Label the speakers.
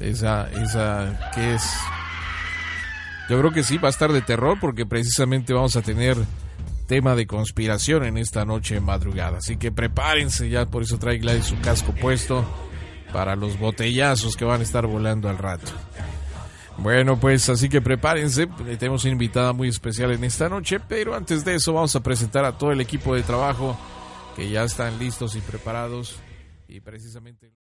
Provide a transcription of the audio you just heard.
Speaker 1: Esa, esa, ¿qué es? Yo creo que sí, va a estar de terror porque precisamente vamos a tener tema de conspiración en esta noche madrugada. Así que prepárense ya, por eso trae Gladys su casco puesto para los botellazos que van a estar volando al rato. Bueno, pues así que prepárense, tenemos una invitada muy especial en esta noche, pero antes de eso vamos a presentar a todo el equipo de trabajo que ya están listos y preparados y precisamente...